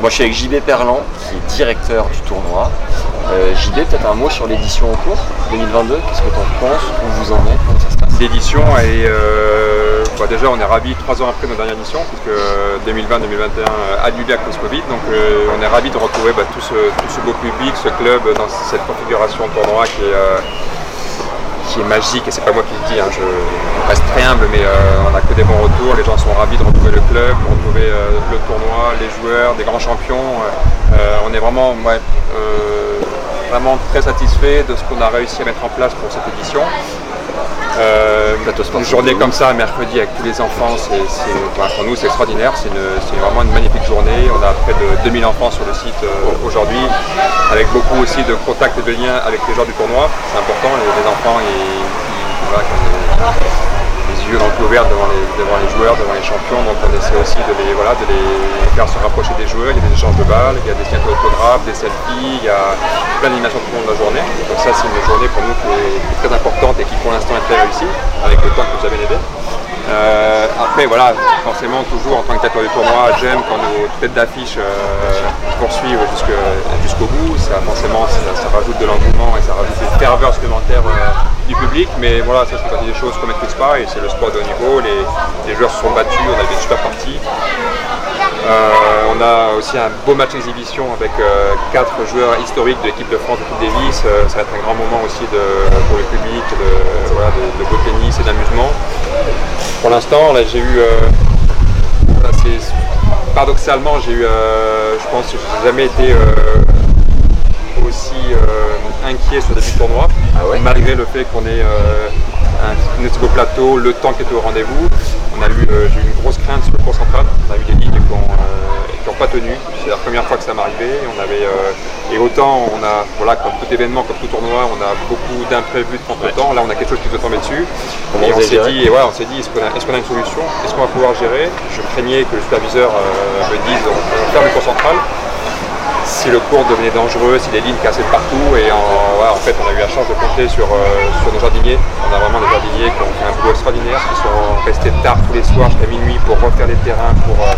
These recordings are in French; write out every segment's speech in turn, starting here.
Moi, je suis avec JB Perlan, qui est directeur du tournoi. Euh, JB, peut-être un mot sur l'édition en cours 2022. Qu'est-ce que tu en penses Où vous en êtes Comment ça se passe? L'édition est. euh, bah, déjà, on est ravis trois ans après notre dernière édition, puisque 2020-2021 annulé à cause Covid. Donc, euh, on est ravis de retrouver bah, tout, ce, tout ce beau public, ce club dans cette configuration tournoi qui est, euh, magique. Et c'est pas moi qui le dis, hein, je reste très humble, mais euh, on a que des bons retours. Les gens sont ravis de retrouver le club, de retrouver euh, le tournoi, les joueurs, des grands champions. Euh, on est vraiment, ouais, vraiment très satisfait de ce qu'on a réussi à mettre en place pour cette édition. Euh, une journée comme ça, mercredi, avec tous les enfants, c'est, voilà, pour nous c'est extraordinaire. C'est, vraiment une magnifique journée. On a près de 2000 enfants sur le site euh, aujourd'hui, avec beaucoup aussi de contacts et de liens avec les joueurs du tournoi. C'est important, les, les enfants, ils, voilà, les, yeux dans le devant les, devant les joueurs, devant les champions. Donc on essaie aussi de les, voilà, de les faire se rapprocher des joueurs. Il y a des échanges de balles, il y a des signatures d'autographes, des selfies, il y a plein d'animations tout au long de la journée. Donc ça c'est une journée pour nous qui est, très importante et qui pour l'instant est très réussie, avec le temps que vous avez aidé. Euh, après voilà, forcément toujours en tant que directeur du tournoi, j'aime quand nos têtes d'affiche euh, poursuivent jusqu'au bout. Ça forcément ça, rajoute de l'engouement et ça rajoute une ferveur supplémentaire euh, du public. Mais voilà, ça c'est partie des choses qu'on maîtrise pas et c'est le sport de haut niveau. Les, les joueurs se sont battus, on a des super parties. Euh, on a aussi un beau match d'exhibition avec euh, quatre joueurs historiques de l'équipe de France de Coupe Davis. Euh, ça va être un grand moment aussi de- pour le public, de, voilà, de, de beau tennis et d'amusement. Pour l'instant, là j'ai eu. voilà, paradoxalement, j'ai eu. je pense que je n'ai jamais été aussi inquiet sur le début du tournoi, malgré le fait qu'on ait un, assez beau plateau, le temps qui était au rendez-vous. On a eu, j'ai eu une grosse crainte sur le cours central. On a eu des lignes qui n'ont pas tenu. C'est la première fois que ça m'arrivait. On avait euh, et autant on a voilà comme tout événement, comme tout tournoi, on a beaucoup d'imprévus de temps en temps. Là, on a quelque chose qui peut tomber dessus. Et on s'est dit, et on s'est dit, est-ce qu'on a, une solution? Est-ce qu'on va pouvoir gérer? Je craignais que le superviseur euh, me dise, on, on ferme le cours central si le cours devenait dangereux, si les lignes cassaient de partout. Et en, voilà, en fait, on a eu la chance de compter sur, euh, sur nos jardiniers. On a vraiment des jardiniers qui ont fait un boulot extraordinaire, qui sont restés tard tous les soirs jusqu'à minuit pour refaire les terrains, pour euh,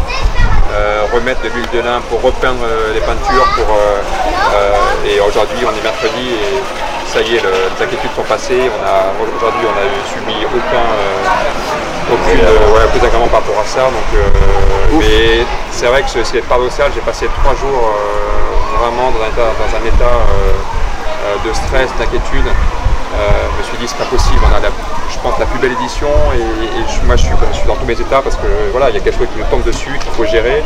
euh, remettre de l'huile de lin, pour repeindre les peintures. Pour, et aujourd'hui, on est mercredi et ça y est, le- les inquiétudes sont passées. Aujourd'hui, on a subi aucun. euh, aucune, euh, ouais, aucun agrément par rapport à ça. Donc, euh, mais c'est vrai que c'est- paradoxal. J'ai passé trois jours vraiment dans un état, dans un état euh, euh, de stress, d'inquiétude. Euh, je me suis dit c'est pas possible. On a la- je pense la plus belle édition et, et je- moi je suis, je suis dans tous mes états parce que voilà il y a quelque chose qui me tombe dessus qu'il faut gérer.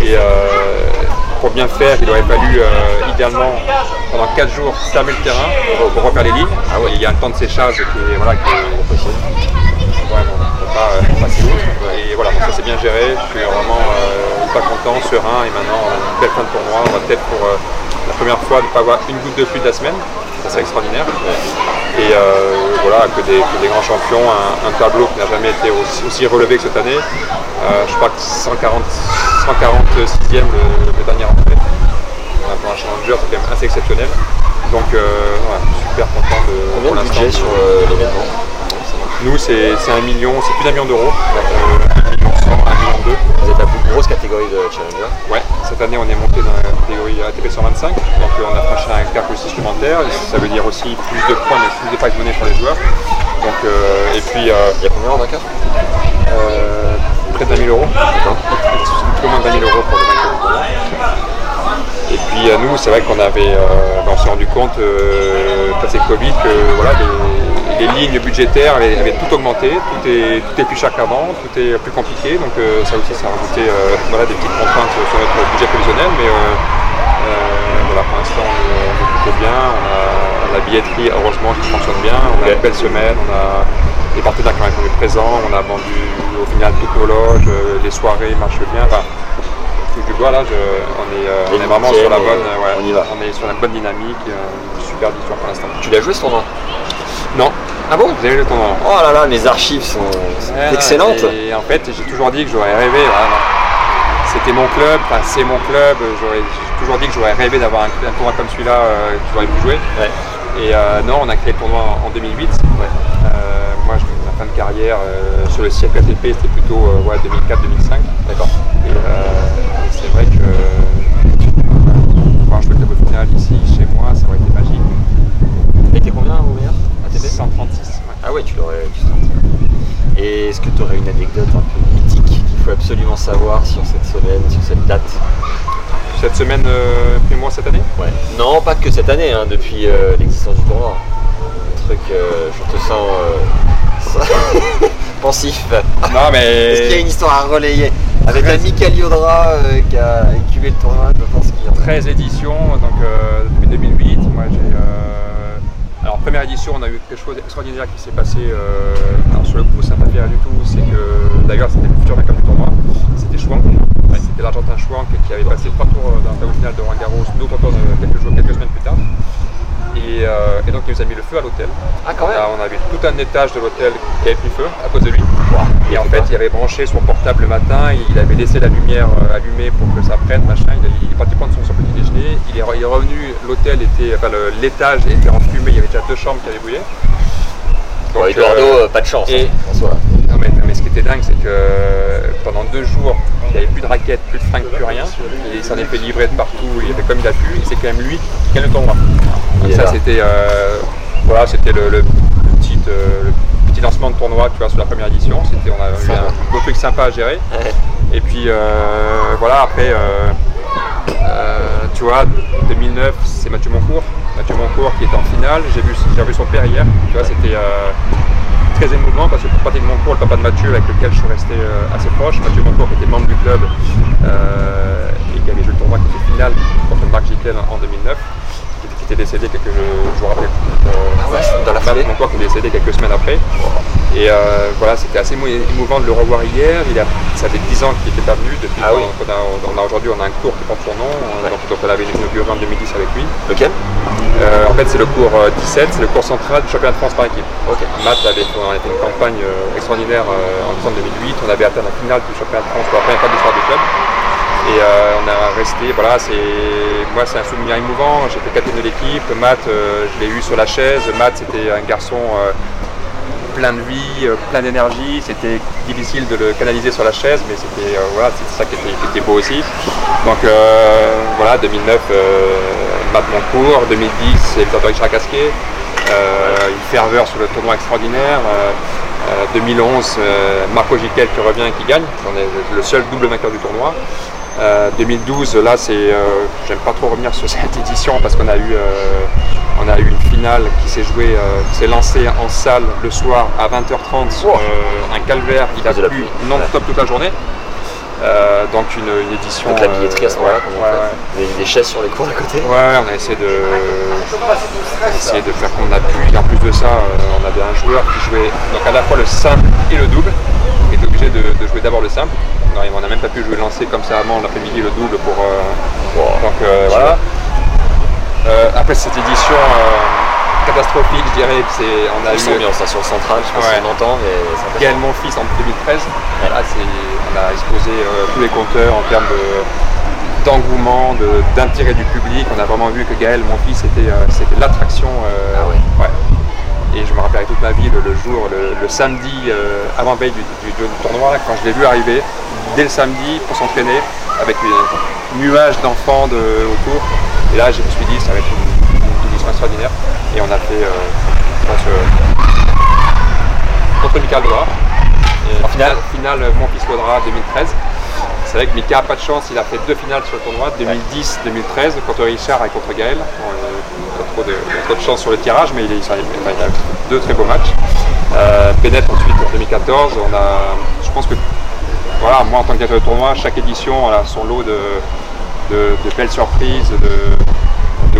Et euh, pour bien faire, il aurait fallu euh, idéalement pendant 4 jours fermer le terrain pour, pour refaire les lignes. Il y a un temps de séchage qui est voilà qui est- Ouais, bon, on peut pas passer outre. Et voilà, donc ça c'est bien géré. Je suis vraiment hyper content, serein. Et maintenant, on a une belle fin de tournoi. On va peut-être pour euh, la première fois ne pas avoir une goutte de pluie de la semaine. Ça c'est extraordinaire. Et euh, voilà, que des, que des grands champions, un, un tableau qui n'a jamais été aussi, aussi relevé que cette année. Euh, je crois que 140, 146e le, le dernier entrée. Euh, Pour un challenger, c'est quand même assez exceptionnel. Donc, ouais, super content de. Combien de budget sur l'événement? Nous, c'est un million, c'est plus d'un million d'euros. Euh, million. Vous êtes la plus grosse catégorie de Challenger. Ouais, cette année, on est monté dans la catégorie ATP 125. Donc, euh, on a franchi un cap aussi supplémentaire. Ça veut dire aussi plus de points, mais plus de prize money pour les joueurs. Donc, euh, et puis, euh, Il y a combien en euh, près de 20 000 euros. Un peu moins de 20 000 euros pour le. Et puis nous, c'est vrai qu'on avait, euh, ben, on s'est rendu compte, euh, passé le Covid, que voilà, les, les lignes budgétaires avaient, avaient tout augmenté, tout est, tout est plus cher qu'avant, tout est plus compliqué, donc euh, ça aussi, ça a rajouté euh, voilà, des petites contraintes sur notre budget prévisionnel, mais euh, euh, voilà, pour l'instant, on, est- on plutôt bien, on a la billetterie, heureusement, qui fonctionne bien, on a une belle semaine, on a des partenaires qui ont répondu présents, on a vendu au final toutes nos loges, les soirées marchent bien. Enfin, du bois là, je- on est, euh, on Les est vraiment sur la bonne, euh, ouais, on y va. est sur la bonne dynamique, euh, super victoire pour l'instant. Tu l'as joué ce tournoi Non. Ah bon Vous avez le tournoi Oh là là, mes archives sont, excellentes. Et en fait, j'ai toujours dit que j'aurais rêvé. C'était mon club, enfin c'est mon club. J'ai toujours dit que j'aurais rêvé d'avoir un, un tournoi comme celui-là euh, que j'aurais pu jouer. Ouais. Et euh, non, on a créé le tournoi en, en 2008. Euh, moi, je, ma fin de carrière euh, sur le siècle ATP, c'était plutôt euh, ouais, 2004-2005. D'accord. C'est vrai que euh, pouvoir jouer le double final ici, chez moi, ça aurait été magique. Et t'es combien au meilleur ATP 136. Ouais. Tu l'aurais. Et est-ce que tu aurais une anecdote un peu mythique qu'il faut absolument savoir sur cette semaine, sur cette date? Cette semaine, euh, primo cette année? Ouais. Non, pas que cette année, hein, depuis euh, l'existence du tournoi. Un truc, euh, je te sens euh, pensif. Non, mais. Est-ce qu'il y a une histoire à relayer? Avec un Mika Liodra euh, qui a écuvé le tournoi, je pense qu'il y en a. 13 éditions, donc euh, depuis 2008. Moi, j'ai. euh, première édition, on a eu quelque chose d'extraordinaire qui s'est passé. euh, Alors, sur le coup, ça m'a pas fait du tout. C'est que, d'ailleurs, c'était le futur vainqueur du tournoi. C'était. Ouais, c'était l'Argentin Schwank qui avait passé trois tours dans le tableau final de Roland Garros, d'autres tours de quelques jours, quelques semaines plus tard. Et, euh, et donc, il nous a mis le feu à l'hôtel. Ah, quand même Là, on avait tout un étage de l'hôtel qui avait pris feu à cause de lui. Avait branché son portable le matin, il avait laissé la lumière euh, allumée pour que ça prenne, machin. Il, est parti prendre son, son petit déjeuner. Il est, re- il est revenu, l'hôtel était, enfin, l'étage était en fumée, il y avait déjà deux chambres qui avaient brûlé. Donc, Eduardo, euh, euh, pas de chance, et- hein, François. non, mais, non, mais ce qui était dingue, c'est que pendant deux jours, il n'y avait plus de raquettes, plus de fringues, plus rien. Il s'en est fait livrer de partout, il a fait comme il a pu, et c'est quand même lui qui gagne le tournoi. Donc ça, c'était euh, voilà, c'était le, le petit, euh, le petit lancement de tournoi tu vois, sur la première édition. C'était, on a eu Sympa. un beau truc sympa à gérer. Ouais. Et puis euh, voilà, après, euh, euh, tu vois, 2009, c'est Mathieu Moncourt. Mathieu Moncourt qui est en finale. J'ai vu, j'ai revu son père hier. Tu vois, c'était très émouvant parce que pour Patrick Moncourt, le papa de Mathieu, avec lequel je suis resté assez proche, Mathieu Moncourt qui était membre du club et qui avait joué le tournoi qui était finale contre Marc Giquel en 2009, qui était, décédé quelques jours après. Euh, Ah ouais, dans la foulée Moncourt qui est décédé quelques semaines après. Et euh, voilà, c'était assez émou- émouvant de le revoir hier. Il a, ça fait 10 ans qu'il n'était pas venu. Depuis Ah oui. on a aujourd'hui, on a un cours qui porte son nom. Ouais. Donc, donc on avait inauguré en 2010 avec lui. Lequel? Euh, en fait, c'est le cours euh, 17, c'est le cours central du championnat de France par équipe. Ok. Matt avait fait, on une campagne euh, extraordinaire euh, en décembre 2008. On avait atteint la finale du championnat de France pour la première fois de l'histoire du club. Et euh, on a resté, voilà, c'est moi c'est un souvenir émouvant. J'étais capitaine de l'équipe. Matt, euh, je l'ai eu sur la chaise. Matt, c'était un garçon euh, plein de vie, plein d'énergie. C'était difficile de le canaliser sur la chaise, mais c'était voilà, ça qui était, beau aussi. Donc voilà, 2009, euh, Matt Moncourt, 2010, c'est Victor Richard Casquet. Euh, une ferveur sur le tournoi extraordinaire. Euh, euh, 2011, euh, Marco Giquel qui revient et qui gagne. On est le seul double vainqueur du tournoi. Euh, 2012, là, c'est, euh, j'aime pas trop revenir sur cette édition parce qu'on a eu, euh, on a eu une finale qui s'est jouée, euh, qui s'est lancée en salle le soir à 20h30. Wow. euh, un calvaire, il a plu non-stop toute la journée. Euh, donc une, une édition. Donc la billetterie à ce euh, moment-là, ouais, comment ouais, on fait des, des chaises sur les cours d'à côté Ouais, on a essayé de, essayé de faire comme on a pu. Et en plus de ça, euh, on avait un joueur qui jouait donc à la fois le simple et le double. Il était obligé de, de jouer d'abord le simple. Non, on n'a même pas pu jouer lancer comme ça avant l'après-midi le double pour. euh, donc euh, voilà. Euh, après cette édition euh, catastrophique, je dirais, c'est on a eu ambiance hein, sur le central, je pas Ouais. si on entend, impressionnant. Gaël Monfils en 2013. Là, c'est- on a explosé euh, tous les compteurs en termes de- d'engouement, de- d'intérêt du public. On a vraiment vu que Gaël Monfils c'était euh, c'était l'attraction. euh, Ah ouais. Et je me rappellerai toute ma vie le, le jour, le, le samedi avant veille du, du- du tournoi, là, quand je l'ai vu arriver, dès le samedi pour s'entraîner, avec un nuage d'enfants de- autour. Et là, je me suis dit, ça va être une, extraordinaire. Et on a fait, euh, euh, contre Mika Lodra. En finale, finale mon fils Lodra 2013. C'est vrai que Mika n'a pas de chance, il a fait deux finales sur le tournoi, 2010-2013 contre Richard et contre Gaël. il a trop de, trop de chance sur le tirage, mais il, il, a deux très beaux matchs. Euh, Bennett ensuite en 2014, on a, je pense que voilà, moi en tant que directeur de tournoi, chaque édition a son lot de, de, belles surprises, de,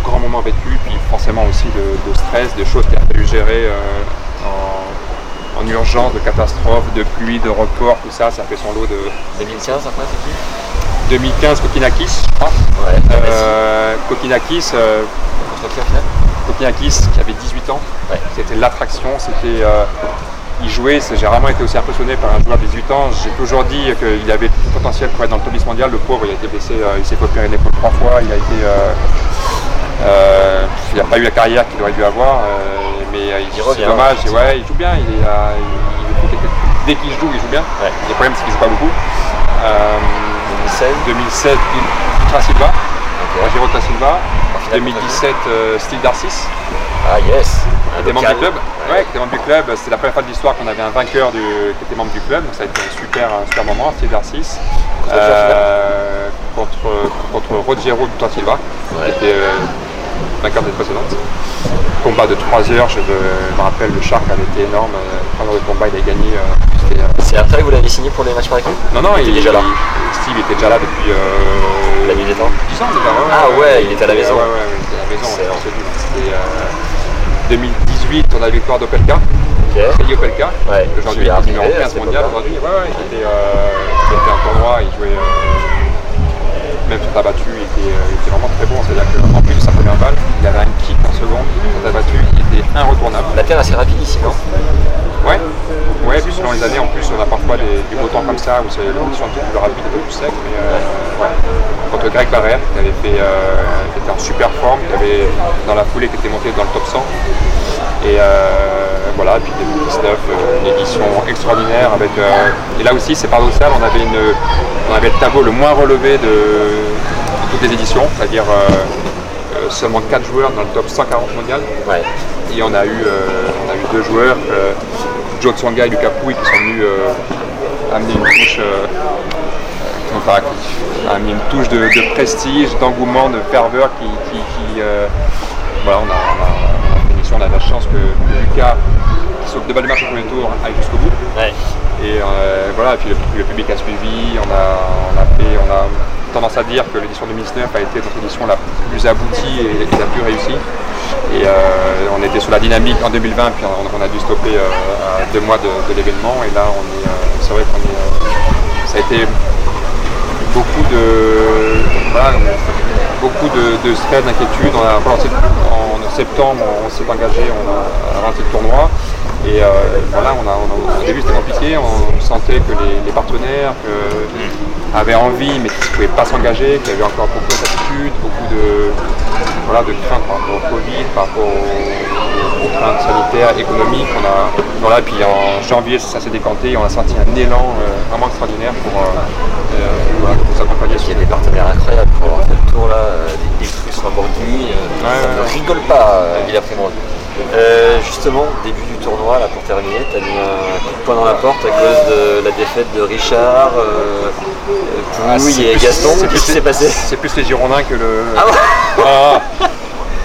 grands moments vécus, puis forcément aussi de, stress, de choses qu'il a fallu gérer euh, en, urgence, de catastrophes, de pluie, de report, tout ça, ça fait son lot de. 2015 après c'est qui 2015 Kokinakis, je crois. Ouais, euh, Kokinakis. Euh, Kokinakis qui avait 18 ans. C'était l'attraction, c'était. Euh, il jouait, j'ai rarement été aussi impressionné par un joueur de 18 ans. J'ai toujours dit qu'il avait tout le potentiel pour être dans le top 10 mondial. Le pauvre, il a été blessé, euh, il s'est fait opérer l'épaule trois fois, il a été. Euh, il n'a pas eu la carrière qu'il aurait dû avoir, mais c'est dommage. ouais, il joue bien. Il est, dès qu'il joue, il joue bien. Le problème, c'est qu'il ne joue pas beaucoup. 2016, 2016 Trasilva, Rogero Trasilva. 2017, Steve Darcis. Ah yes était membre du club. Ouais, était membre du club. C'était la première fois de l'histoire qu'on avait un vainqueur du, qui était membre du club. Donc ça a été un super, super moment, Steve Darcis. Euh, contre, contre Rogero Dutra Silva, qui était euh, vainqueur des précédentes. Combat de 3 heures, je me rappelle, le Shark avait été énorme. 3 heures de combat, il a gagné. Euh, C'est après que vous l'avez signé pour les matchs par équipe Non, non, il, était déjà là. Steve était déjà là depuis. la nuit des temps 10 ans déjà. ah ouais, il était à la maison. Ouais, ouais, il était à la maison. C'était 2018, on a la victoire d'Opelka. Okay. Opelka. Aujourd'hui, il est numéro 15 mondial. Aujourd'hui, ouais, ouais, il, était, euh, était un tournoi, il jouait. Euh, même sur ta battu, il était, euh, il était, vraiment très bon. C'est-à-dire qu'en plus de sa première balle, il avait un kick en seconde sur ta battu, il était inretournable. La terre assez rapide ici, non Ouais, ouais, puis selon les années, en plus, on a parfois des, des beaux temps comme ça où c'est une condition un peu plus rapide, un peu plus sec. Mais, euh, ouais. Contre Greg Barrère, qui avait fait, euh, qui était en super forme, qui avait dans la foulée, qui était monté dans le top 100. Et euh, voilà, puis 2019, euh, une édition extraordinaire avec. et là aussi, c'est paradoxal, on avait, une, on avait le tableau le moins relevé de, de toutes les éditions, c'est-à-dire seulement 4 joueurs dans le top 140 mondial. Ouais. Et on a eu, on a eu deux joueurs, Joe Tsonga et Lucas Pouille, qui sont venus amener une touche amener une touche de, prestige, d'engouement, de ferveur qui, voilà, on a, on, a, on a la chance que Lucas, qui s'occupe de balle de marche au premier tour, aille jusqu'au bout. Et euh, voilà, et puis le, public a suivi, on a, fait, on a tendance à dire que l'édition 2019 a été notre édition la plus aboutie et, la plus réussie. Et euh, on était sur la dynamique en 2020, puis on, a dû stopper euh, à deux mois de, l'événement. Et là, est, c'est vrai qu'on ça a été beaucoup de, beaucoup de, stress, d'inquiétude. En septembre, on s'est engagé, on a lancé le tournoi. Et euh, voilà, on a, au début c'était compliqué, on sentait que les, partenaires avaient envie mais qu'ils ne pouvaient pas s'engager, qu'il y avait encore beaucoup d'incertitudes, beaucoup de, voilà, de craintes par rapport au Covid, par rapport aux, craintes sanitaires, économiques. On a, voilà, puis en janvier ça s'est décanté, on a senti un élan euh, vraiment extraordinaire pour, euh, voilà, pour s'accompagner. Il y a des partenaires incroyables pour avoir fait le tour là, des, des Russes Lamborghini, ne rigole pas, il a pris euh, justement, début du tournoi, là pour terminer, tu as mis un coup de poing dans la porte à cause de la défaite de Richard, euh, ah, et Gaston. Qu'est-ce qui s'est passé C'est plus les Girondins que le. Ah ouais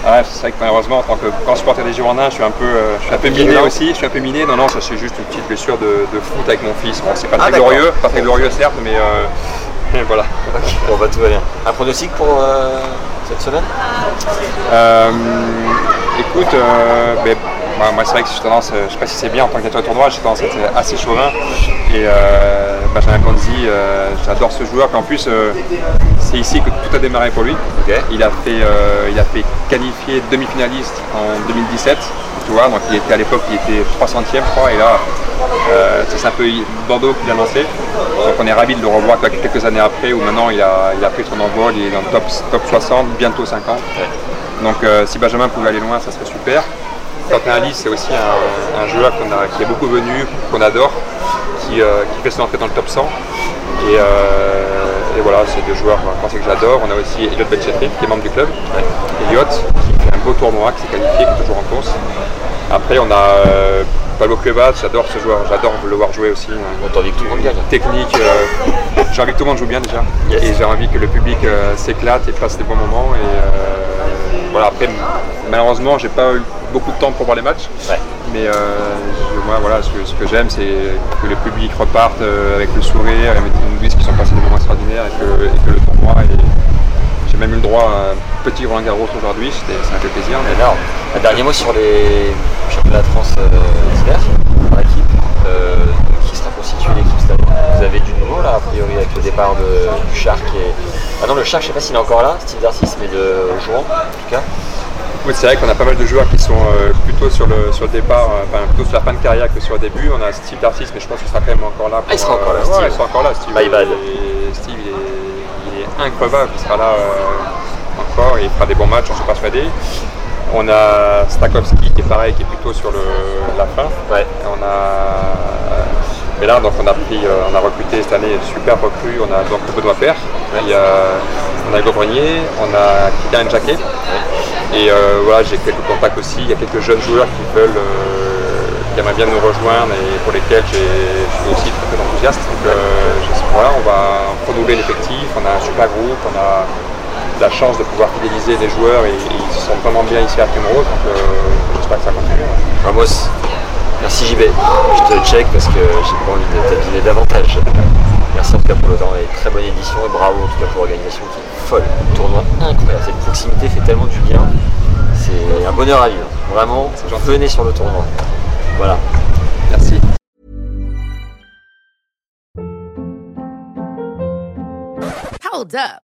ah, c'est vrai que malheureusement, en tant que grand supporter des Girondins, je suis un peu, euh, je suis un peu miné aussi. Je suis un peu miné. Non, non, ça c'est juste une petite blessure de, foot avec mon fils. c'est pas ah, très glorieux, pas très glorieux certes, mais euh, voilà. Bon, bah tout va bien. Un pronostic pour euh, cette semaine? Écoute, euh, ben, moi, c'est vrai que j'ai tendance, euh, je sais pas si c'est bien en tant qu'acteur de tournoi, j'ai tendance à être assez chauvin. Et euh, Benjamin Ponzi, euh, j'adore ce joueur. en plus, c'est ici que tout a démarré pour lui. Il, a fait, il a fait qualifier demi-finaliste en 2017. Donc il était à l'époque, il était 300e, je crois. Et là, c'est un peu Bordeaux qui l'a lancé. Donc on est ravis de le revoir quelques années après, où maintenant il a, pris son envol, il est dans le top, top 60, bientôt 50. Donc euh, si Benjamin pouvait aller loin, ça serait super. Quentin Alice, c'est aussi un, joueur qui est beaucoup venu, qu'on adore, qui, euh, fait son entrée dans le top 100. Euh, et, voilà, c'est deux joueurs que j'adore. On a aussi Elliot Benchetri, qui est membre du club. Elliot, qui fait un beau tournoi, qui s'est qualifié, qui est toujours en course. Après, on a Pablo Cuevas, j'adore ce joueur, j'adore le voir jouer aussi. On t'en dit que tout le monde gagne. Technique, euh, j'ai envie que tout le monde joue bien déjà. Yes. Et j'ai envie que le public euh, s'éclate et passe des bons moments. Et euh, voilà, après, malheureusement, j'ai pas eu beaucoup de temps pour voir les matchs. Ouais. Mais euh, moi, voilà, ce que, j'aime, c'est que le public reparte euh, avec le sourire, avec une disent qu'ils sont passés des moments extraordinaires et que, et le tournoi est. J'ai même eu le droit à un petit Roland Garros aujourd'hui, ça m'a fait plaisir. mais-. Un dernier mot sur les championnats de France euh, d'hiver par qui sera constitué l'équipe Vous avez du nouveau là, a priori, avec le départ de, du Shark et. Ah non, le Shark, je sais pas s'il est encore là, Steve Darcis, mais de Jouan en tout cas. Oui, c'est vrai qu'on a pas mal de joueurs qui sont euh, plutôt sur le, sur le départ, euh, enfin plutôt sur la fin de carrière que sur le début. On a Steve Darcis, mais je pense qu'il sera quand même encore là. pour, Ah, il sera encore là, euh, ouais, Steve. il sera encore là, Steve. Et Steve, il est, il est increvable, il sera là encore et il fera des bons matchs, j'en suis persuadé. On a Stakowski qui est pareil, qui est plutôt sur le, la fin. Ouais. On a. Mais là, donc on a pris, euh, on a recruté cette année super recrue. On a donc Benoît Père, il y a, on a Hugo Grenier, on a Kylian Jacquet. Et euh, voilà, j'ai quelques contacts aussi. Il y a quelques jeunes joueurs qui veulent, euh, qui aimeraient bien nous rejoindre et pour lesquels je suis aussi très, très enthousiaste. Donc euh, voilà, on va renouveler l'effectif. On a un super groupe, on a la chance de pouvoir fidéliser les joueurs et, ils se sentent vraiment bien ici à Primrose. Donc j'espère que ça continue. Ramos, merci JB. Je te check parce que j'ai pas envie de t'abîmer davantage. En tout cas pour le temps et très bonne édition et bravo en tout cas pour l'organisation qui est folle. Tournoi incroyable. Cette proximité fait tellement du bien. C'est un bonheur à vivre. Vraiment, venez sur le tournoi. Voilà. Merci. Hold up.